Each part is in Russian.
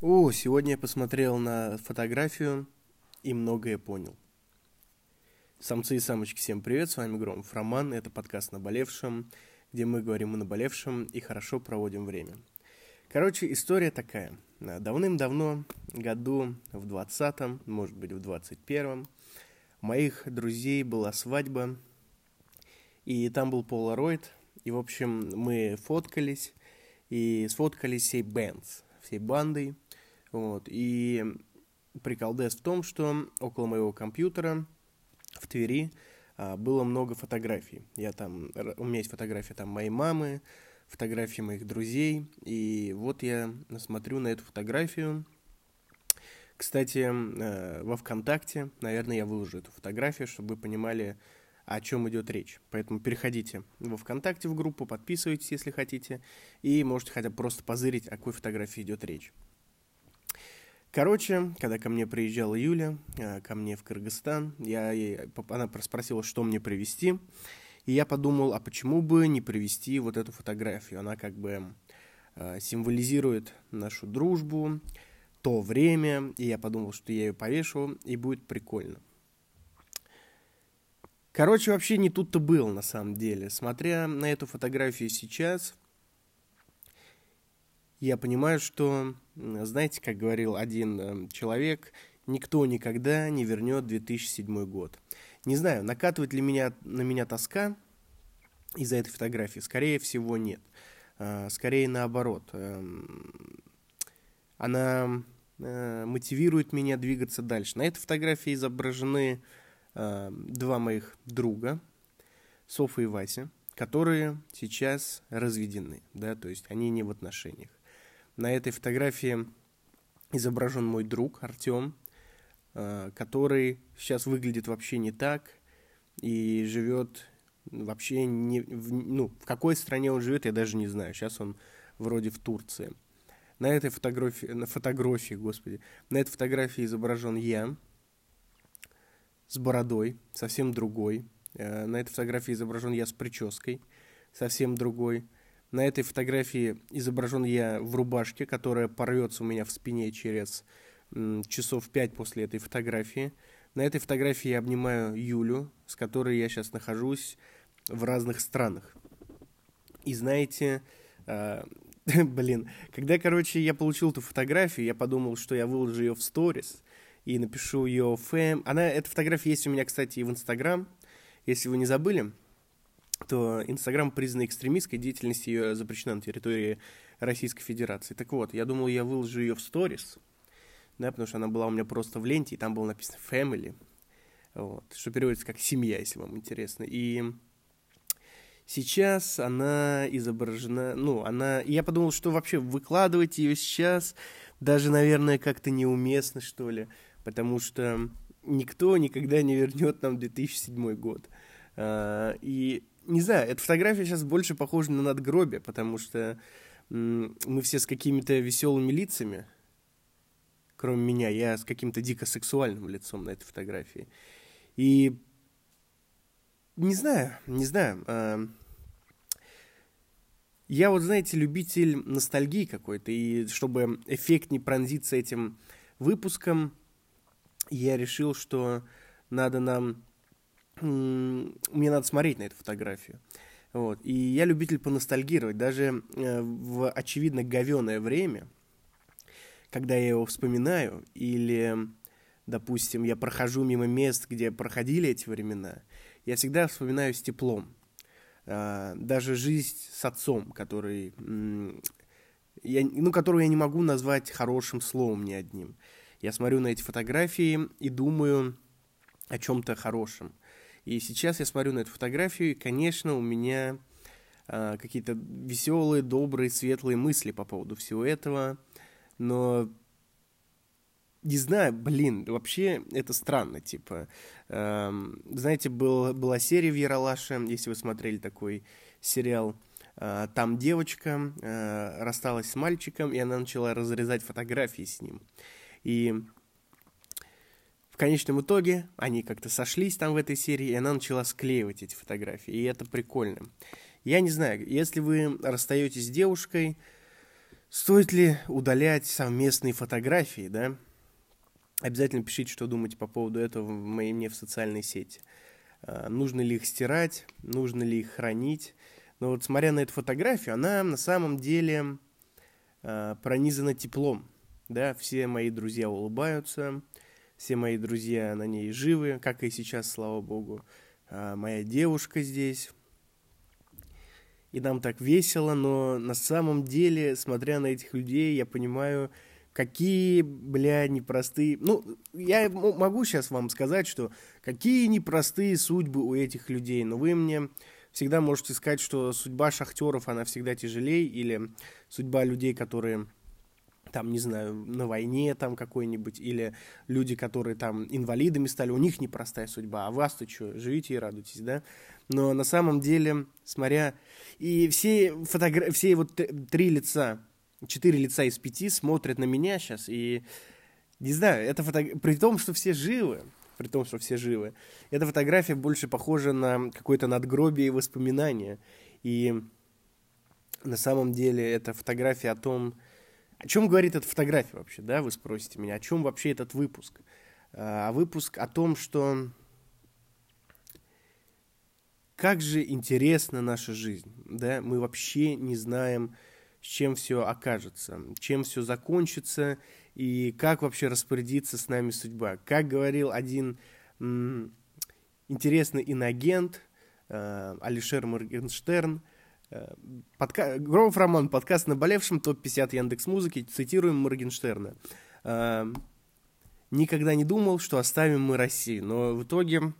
О, сегодня я посмотрел на фотографию и многое понял. Самцы и самочки, всем привет, с вами Громов Роман, это подкаст «Наболевшем», где мы говорим о наболевшем и хорошо проводим время. Короче, история такая. Давным-давно, году в 20-м, может быть в 21-м, у моих друзей была свадьба, и там был полароид, и, в общем, мы фоткались, и сфоткались всей бэндс, всей бандой – вот. И приколдес в том, что около моего компьютера в Твери а, было много фотографий. Я там, у меня есть фотография там моей мамы, фотографии моих друзей. И вот я смотрю на эту фотографию. Кстати, э, во ВКонтакте, наверное, я выложу эту фотографию, чтобы вы понимали, о чем идет речь. Поэтому переходите во ВКонтакте в группу, подписывайтесь, если хотите, и можете хотя бы просто позырить, о какой фотографии идет речь. Короче, когда ко мне приезжала Юля, э, ко мне в Кыргызстан, я ей, она спросила, что мне привезти, и я подумал, а почему бы не привезти вот эту фотографию? Она как бы э, символизирует нашу дружбу, то время, и я подумал, что я ее повешу, и будет прикольно. Короче, вообще не тут-то было на самом деле. Смотря на эту фотографию сейчас, я понимаю, что, знаете, как говорил один эм, человек, никто никогда не вернет 2007 год. Не знаю, накатывает ли меня, на меня тоска из-за этой фотографии. Скорее всего, нет. А, скорее наоборот. Эм, она э, мотивирует меня двигаться дальше. На этой фотографии изображены э, два моих друга, Софа и Вася, которые сейчас разведены, да, то есть они не в отношениях. На этой фотографии изображен мой друг Артем, э, который сейчас выглядит вообще не так и живет вообще не в, ну в какой стране он живет я даже не знаю. Сейчас он вроде в Турции. На этой фотографии на фотографии господи на этой фотографии изображен я с бородой совсем другой. Э, на этой фотографии изображен я с прической совсем другой на этой фотографии изображен я в рубашке, которая порвется у меня в спине через часов пять после этой фотографии. На этой фотографии я обнимаю Юлю, с которой я сейчас нахожусь в разных странах. И знаете, э, блин, когда, короче, я получил эту фотографию, я подумал, что я выложу ее в сторис и напишу ее фэм. Она, эта фотография есть у меня, кстати, и в Инстаграм, если вы не забыли то Инстаграм признан экстремистской, деятельность ее запрещена на территории Российской Федерации. Так вот, я думал, я выложу ее в сторис, да, потому что она была у меня просто в ленте, и там было написано family, вот, что переводится как семья, если вам интересно. И сейчас она изображена, ну, она, я подумал, что вообще выкладывать ее сейчас даже, наверное, как-то неуместно, что ли, потому что никто никогда не вернет нам 2007 год. А, и не знаю, эта фотография сейчас больше похожа на надгробие, потому что мы все с какими-то веселыми лицами, кроме меня, я с каким-то дико сексуальным лицом на этой фотографии. И не знаю, не знаю. Э, я вот, знаете, любитель ностальгии какой-то, и чтобы эффект не пронзиться этим выпуском, я решил, что надо нам мне надо смотреть на эту фотографию. Вот. И я любитель поностальгировать. Даже э, в очевидно говеное время, когда я его вспоминаю, или, допустим, я прохожу мимо мест, где проходили эти времена, я всегда вспоминаю с теплом. Э, даже жизнь с отцом, который, я, ну, которую я не могу назвать хорошим словом ни одним. Я смотрю на эти фотографии и думаю о чем-то хорошем. И сейчас я смотрю на эту фотографию, и, конечно, у меня э, какие-то веселые, добрые, светлые мысли по поводу всего этого. Но не знаю, блин, вообще это странно, типа, э, знаете, был, была серия в Яралаше, если вы смотрели такой сериал, э, там девочка э, рассталась с мальчиком, и она начала разрезать фотографии с ним. И конечном итоге они как-то сошлись там в этой серии, и она начала склеивать эти фотографии, и это прикольно. Я не знаю, если вы расстаетесь с девушкой, Стоит ли удалять совместные фотографии, да? Обязательно пишите, что думаете по поводу этого в моей мне в социальной сети. А, нужно ли их стирать, нужно ли их хранить. Но вот смотря на эту фотографию, она на самом деле а, пронизана теплом. Да, все мои друзья улыбаются, все мои друзья на ней живы, как и сейчас, слава богу. А, моя девушка здесь. И нам так весело, но на самом деле, смотря на этих людей, я понимаю, какие, бля, непростые... Ну, я могу сейчас вам сказать, что какие непростые судьбы у этих людей, но вы мне всегда можете сказать, что судьба шахтеров, она всегда тяжелее, или судьба людей, которые там, не знаю, на войне там какой-нибудь, или люди, которые там инвалидами стали, у них непростая судьба, а вас-то что, живите и радуйтесь, да? Но на самом деле, смотря... И все, фотогра... все вот три лица четыре лица из пяти смотрят на меня сейчас, и не знаю, это фото... при том, что все живы, при том, что все живы, эта фотография больше похожа на какое-то надгробие и воспоминания. И на самом деле это фотография о том, о чем говорит эта фотография вообще, да, вы спросите меня, о чем вообще этот выпуск? А выпуск о том, что как же интересна наша жизнь, да, мы вообще не знаем, с чем все окажется, чем все закончится и как вообще распорядиться с нами судьба. Как говорил один интересный иногент э, Алишер Моргенштерн, подка... Громов Роман, подкаст «Наболевшим», топ-50 Яндекс Музыки, цитируем Моргенштерна. Э, «Никогда не думал, что оставим мы Россию, но в итоге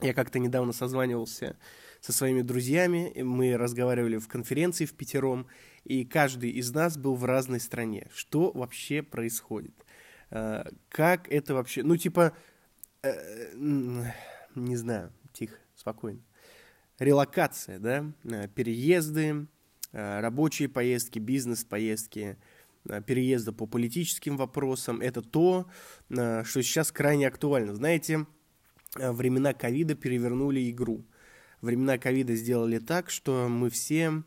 я как-то недавно созванивался со своими друзьями, мы разговаривали в конференции в пятером, и каждый из нас был в разной стране. Что вообще происходит? Э, как это вообще... Ну, типа, э, не знаю, тихо, спокойно. Релокация, да, э, переезды, рабочие поездки, бизнес-поездки, переезда по политическим вопросам. Это то, что сейчас крайне актуально. Знаете, времена ковида перевернули игру. Времена ковида сделали так, что мы все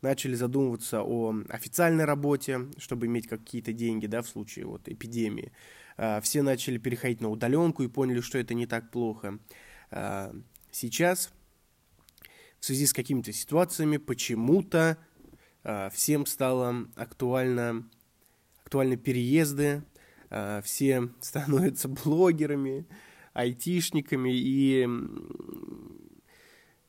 начали задумываться о официальной работе, чтобы иметь какие-то деньги, да, в случае вот эпидемии. Все начали переходить на удаленку и поняли, что это не так плохо. Сейчас, в связи с какими-то ситуациями, почему-то а, всем стало актуально, актуальны переезды, все становятся блогерами, айтишниками, и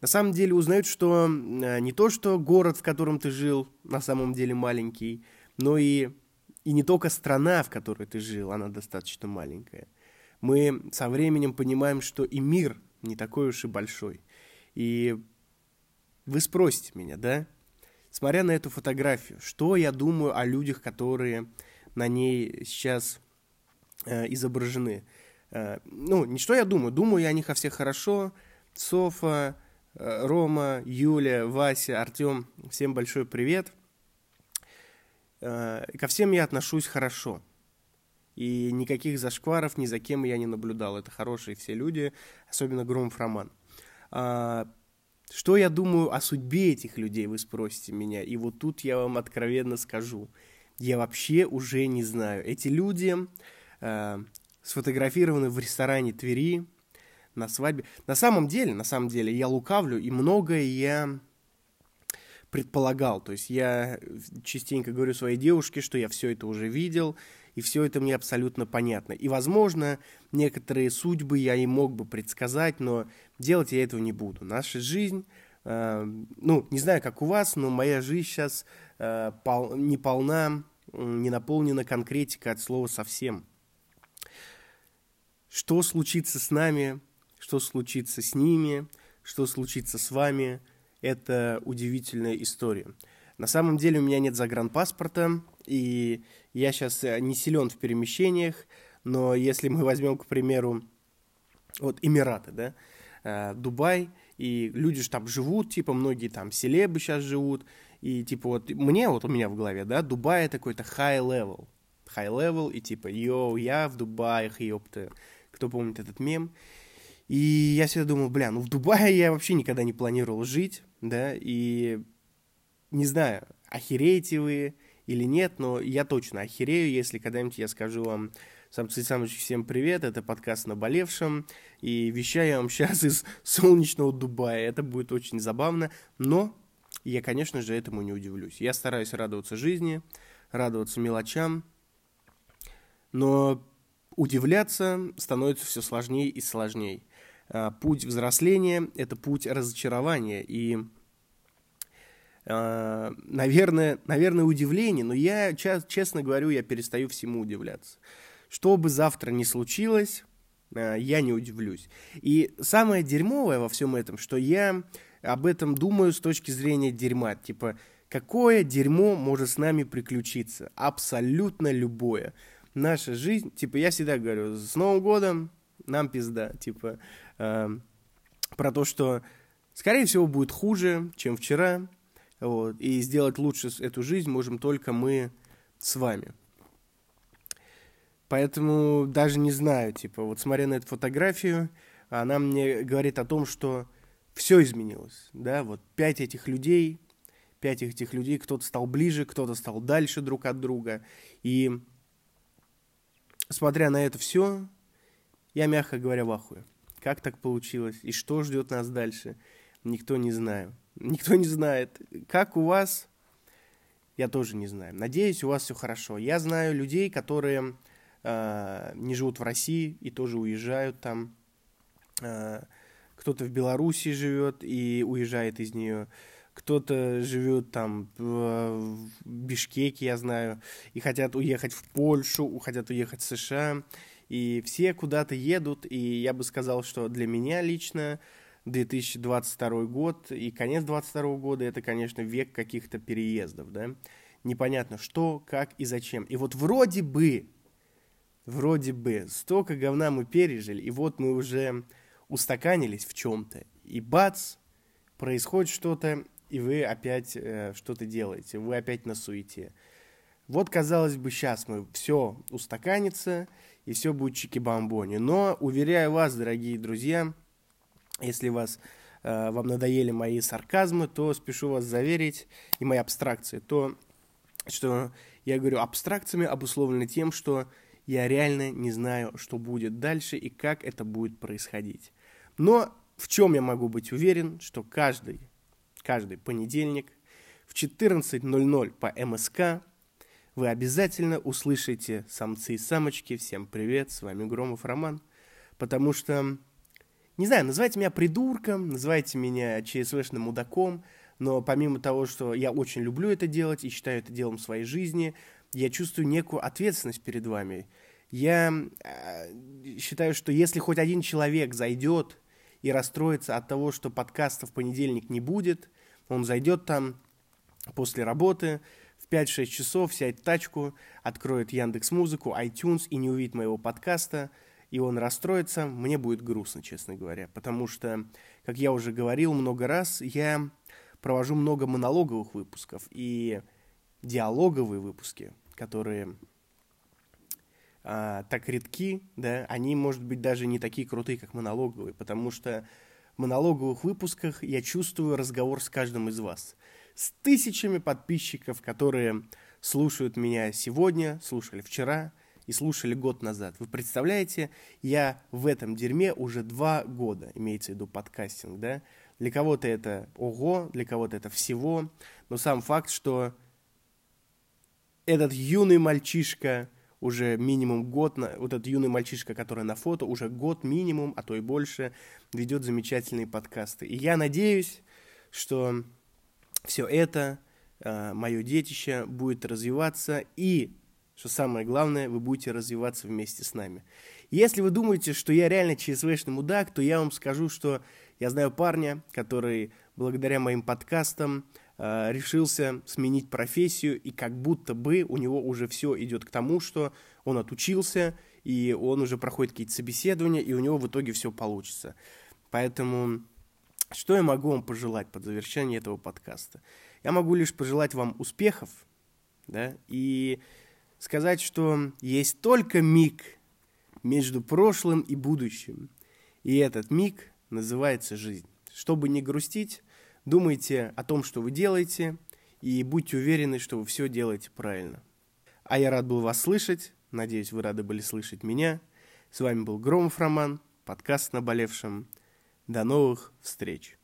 на самом деле узнают, что э, не то, что город, в котором ты жил, на самом деле маленький, но и, и не только страна, в которой ты жил, она достаточно маленькая. Мы со временем понимаем, что и мир не такой уж и большой. И вы спросите меня, да? Смотря на эту фотографию, что я думаю о людях, которые на ней сейчас э, изображены? Э, ну, не что я думаю, думаю я о них о всех хорошо. Софа, Э, Рома, Юля, Вася, Артем, всем большой привет. Э, ко всем я отношусь хорошо. И никаких зашкваров ни за кем я не наблюдал. Это хорошие все люди, особенно Громов Роман. Что я думаю о судьбе этих людей, вы спросите меня. И вот тут я вам откровенно скажу. Я вообще уже не знаю. Эти люди э, сфотографированы в ресторане Твери, на свадьбе. На самом деле, на самом деле, я лукавлю, и многое я предполагал. То есть я частенько говорю своей девушке, что я все это уже видел, и все это мне абсолютно понятно. И, возможно, некоторые судьбы я и мог бы предсказать, но делать я этого не буду. Наша жизнь, э, ну, не знаю, как у вас, но моя жизнь сейчас э, пол, не полна, не наполнена конкретикой от слова совсем. Что случится с нами, что случится с ними, что случится с вами. Это удивительная история. На самом деле у меня нет загранпаспорта, и я сейчас э, не силен в перемещениях, но если мы возьмем, к примеру, вот Эмираты, да, э, Дубай, и люди же там живут, типа, многие там селебы сейчас живут, и типа вот мне, вот у меня в голове, да, Дубай это какой-то high level, high level, и типа, йоу, я в Дубае, ёпта, кто помнит этот мем, и я всегда думал, бля, ну в Дубае я вообще никогда не планировал жить, да, и не знаю, охереете вы или нет, но я точно охерею, если когда-нибудь я скажу вам, Самцы Самыч, всем привет, это подкаст «Наболевшим», и вещаю я вам сейчас из солнечного Дубая, это будет очень забавно, но я, конечно же, этому не удивлюсь. Я стараюсь радоваться жизни, радоваться мелочам, но удивляться становится все сложнее и сложнее. А, путь взросления – это путь разочарования, и а, наверное, наверное, удивление, но я, честно говорю, я перестаю всему удивляться. Что бы завтра ни случилось, а, я не удивлюсь. И самое дерьмовое во всем этом, что я об этом думаю с точки зрения дерьма. Типа, какое дерьмо может с нами приключиться? Абсолютно любое. Наша жизнь, типа, я всегда говорю, с Новым годом нам пизда. Типа, э, про то, что, скорее всего, будет хуже, чем вчера. Вот, и сделать лучше эту жизнь можем только мы с вами. Поэтому даже не знаю, типа, вот смотря на эту фотографию, она мне говорит о том, что все изменилось, да, вот пять этих людей, пять этих людей, кто-то стал ближе, кто-то стал дальше друг от друга, и смотря на это все, я, мягко говоря, в ахуе. Как так получилось и что ждет нас дальше, никто не знает. Никто не знает. Как у вас, я тоже не знаю. Надеюсь, у вас все хорошо. Я знаю людей, которые э, не живут в России и тоже уезжают там. Э, кто-то в Белоруссии живет и уезжает из нее, кто-то живет там в Бишкеке, я знаю, и хотят уехать в Польшу, хотят уехать в США, и все куда-то едут, и я бы сказал, что для меня лично 2022 год и конец 2022 года это, конечно, век каких-то переездов, да, непонятно что, как и зачем. И вот вроде бы, вроде бы, столько говна мы пережили, и вот мы уже устаканились в чем-то, и бац, происходит что-то, и вы опять э, что-то делаете, вы опять на суете. Вот, казалось бы, сейчас мы все устаканится, и все будет чики-бомбони. Но, уверяю вас, дорогие друзья, если вас, э, вам надоели мои сарказмы, то спешу вас заверить, и мои абстракции, то, что я говорю абстракциями обусловлено тем, что я реально не знаю, что будет дальше и как это будет происходить. Но в чем я могу быть уверен, что каждый, каждый понедельник в 14.00 по МСК вы обязательно услышите самцы и самочки. Всем привет, с вами Громов Роман. Потому что, не знаю, называйте меня придурком, называйте меня ЧСВшным мудаком, но помимо того, что я очень люблю это делать и считаю это делом своей жизни, я чувствую некую ответственность перед вами. Я э, считаю, что если хоть один человек зайдет и расстроится от того, что подкаста в понедельник не будет. Он зайдет там после работы 5-6 часов, сядет в тачку, откроет Яндекс Музыку, iTunes и не увидит моего подкаста, и он расстроится. Мне будет грустно, честно говоря, потому что, как я уже говорил много раз, я провожу много монологовых выпусков и диалоговые выпуски, которые а, так редки, да, они, может быть, даже не такие крутые, как монологовые, потому что в монологовых выпусках я чувствую разговор с каждым из вас. С тысячами подписчиков, которые слушают меня сегодня, слушали вчера и слушали год назад. Вы представляете, я в этом дерьме уже два года, имеется в виду подкастинг, да? Для кого-то это ого, для кого-то это всего, но сам факт, что этот юный мальчишка – уже минимум год, на, вот этот юный мальчишка, который на фото, уже год минимум, а то и больше, ведет замечательные подкасты. И я надеюсь, что все это, э, мое детище, будет развиваться и, что самое главное, вы будете развиваться вместе с нами. Если вы думаете, что я реально ЧСВшный мудак, то я вам скажу, что я знаю парня, который благодаря моим подкастам Э, решился сменить профессию, и как будто бы у него уже все идет к тому, что он отучился, и он уже проходит какие-то собеседования, и у него в итоге все получится. Поэтому что я могу вам пожелать под завершение этого подкаста? Я могу лишь пожелать вам успехов, да, и сказать, что есть только миг между прошлым и будущим. И этот миг называется жизнь. Чтобы не грустить, Думайте о том, что вы делаете, и будьте уверены, что вы все делаете правильно. А я рад был вас слышать, надеюсь, вы рады были слышать меня. С вами был Громов Роман, подкаст «Наболевшим». До новых встреч!